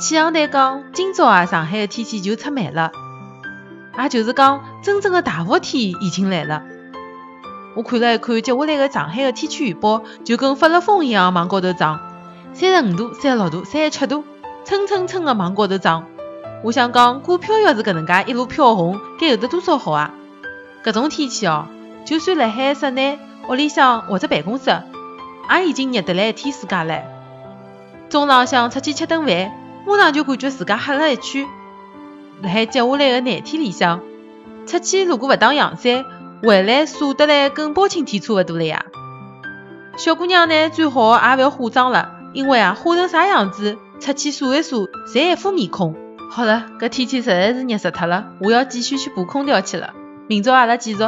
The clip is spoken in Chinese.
气象台讲，今朝啊，上海的天气就出蛮了，也就是讲，真正的大伏天已经来了。我看了一看接下来的上海的天气预报，就跟发了疯一样往高头涨，三十五度、三十六度、三十七度，蹭蹭蹭的往高头涨。我想讲，股票要是搿能介一路飘红，该有得多少好啊！搿种天气哦，就算辣海室内、屋里向或者办公室，也已经热得来一天世界了。中浪向出去吃顿饭，马上就感觉自家黑了一圈。辣海接下来的廿天里向，出去如果勿打阳伞，回来晒得来跟包青天差勿多了呀。小姑娘呢，最好也勿要化妆了，因为啊，化成啥样子，出去晒一晒，侪一副面孔。好了，搿天气实在是热死脱了，我要继续去补空调去了。明朝阿拉继续。